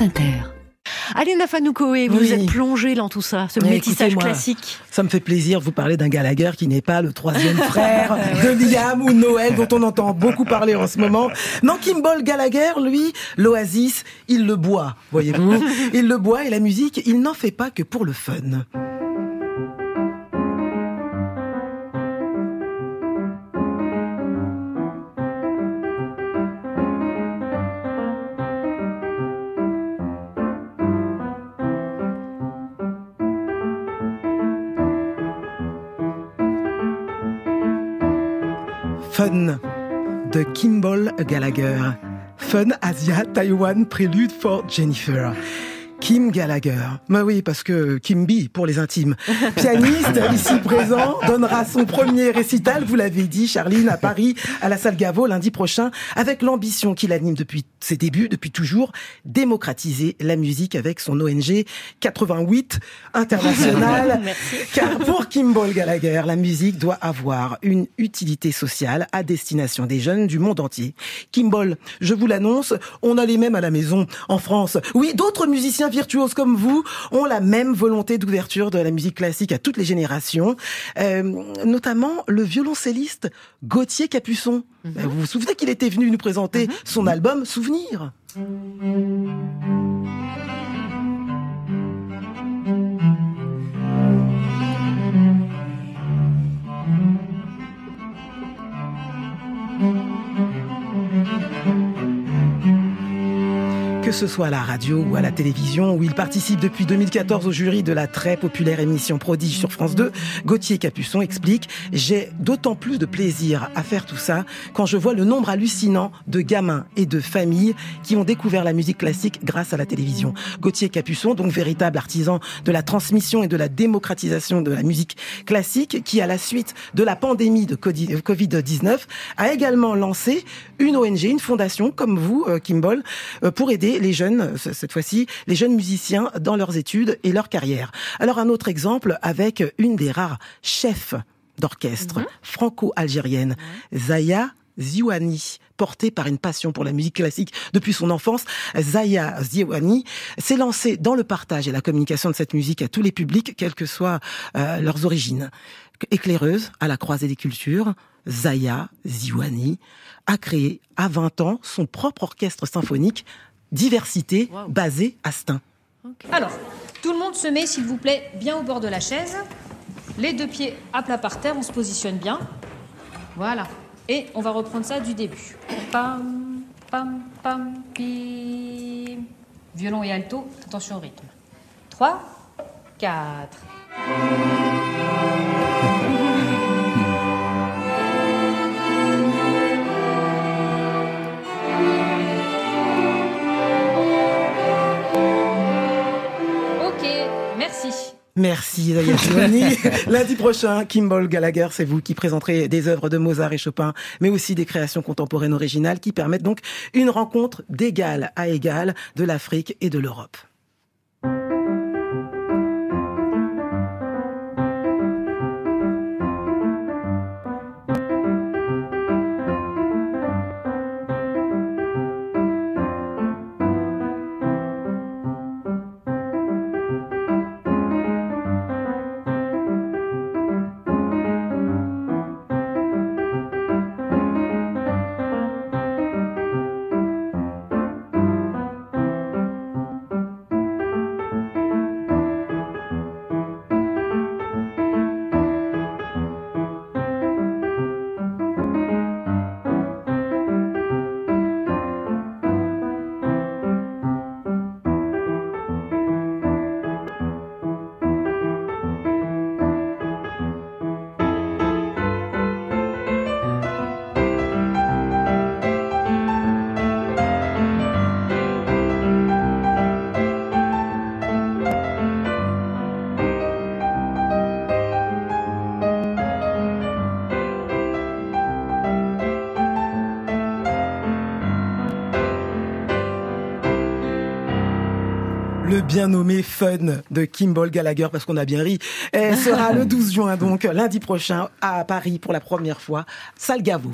France Inter. Allez, Nafanoukoé, vous Oui. êtes plongé dans tout ça, ce Mais métissage classique. Ça me fait plaisir de vous parler d'un Gallagher qui n'est pas le troisième frère de Liam ou Noël dont on entend beaucoup parler en ce moment. Non, Kimball Gallagher, lui, l'Oasis, il le boit, voyez-vous. Il le boit et la musique, il n'en fait pas que pour le fun. Fun de Kimball Gallagher. Fun Asia Taiwan Prélude for Jennifer. Kim Gallagher. Bah oui, parce que Kimby pour les intimes. Pianiste ici présent donnera son premier récital, vous l'avez dit, Charline, à Paris, à la salle Gaveau lundi prochain, avec l'ambition qu'il anime depuis ses débuts, depuis toujours, démocratiser la musique avec son ONG 88 international. Car pour Kimball Gallagher, la musique doit avoir une utilité sociale à destination des jeunes du monde entier. Kimball, je vous l'annonce, on a les mêmes à la maison en France. Oui, d'autres musiciens virtuoses comme vous ont la même volonté d'ouverture de la musique classique à toutes les générations, Euh, notamment le violoncelliste Gauthier Capuçon. Euh, Vous vous souvenez qu'il était venu nous présenter son album Souvenir? Que ce soit à la radio ou à la télévision, où il participe depuis 2014 au jury de la très populaire émission Prodige sur France 2, Gauthier Capuçon explique « J'ai d'autant plus de plaisir à faire tout ça quand je vois le nombre hallucinant de gamins et de familles qui ont découvert la musique classique grâce à la télévision. » Gauthier Capuçon, donc véritable artisan de la transmission et de la démocratisation de la musique classique, qui à la suite de la pandémie de Covid-19 a également lancé une ONG, une fondation comme vous, euh, Kimball, euh, pour aider les jeunes, euh, cette fois-ci, les jeunes musiciens dans leurs études et leur carrière. Alors un autre exemple avec une des rares chefs d'orchestre franco-algérienne, Zaya Ziouani, portée par une passion pour la musique classique depuis son enfance, Zaya Ziouani s'est lancée dans le partage et la communication de cette musique à tous les publics, quelles que soient euh, leurs origines. Éclaireuse à la croisée des cultures, Zaya Ziouani a créé à 20 ans son propre orchestre symphonique Diversité Wow. basé à Stein. Alors, tout le monde se met, s'il vous plaît, bien au bord de la chaise. Les deux pieds à plat par terre, on se positionne bien. Voilà. Et on va reprendre ça du début. Pam, pam, pam, pim. Violon et alto, attention au rythme. 3, 4. Merci. Zaya Ziouani. Lundi prochain, Kimball Gallagher, c'est vous qui présenterez des œuvres de Mozart et Chopin, mais aussi des créations contemporaines originales qui permettent donc une rencontre d'égal à égal de l'Afrique et de l'Europe. Bien nommé Fun de Kimball Gallagher, parce qu'on a bien ri, Elle sera le 12 juin, donc lundi prochain, à Paris pour la première fois, Salle Gaveau.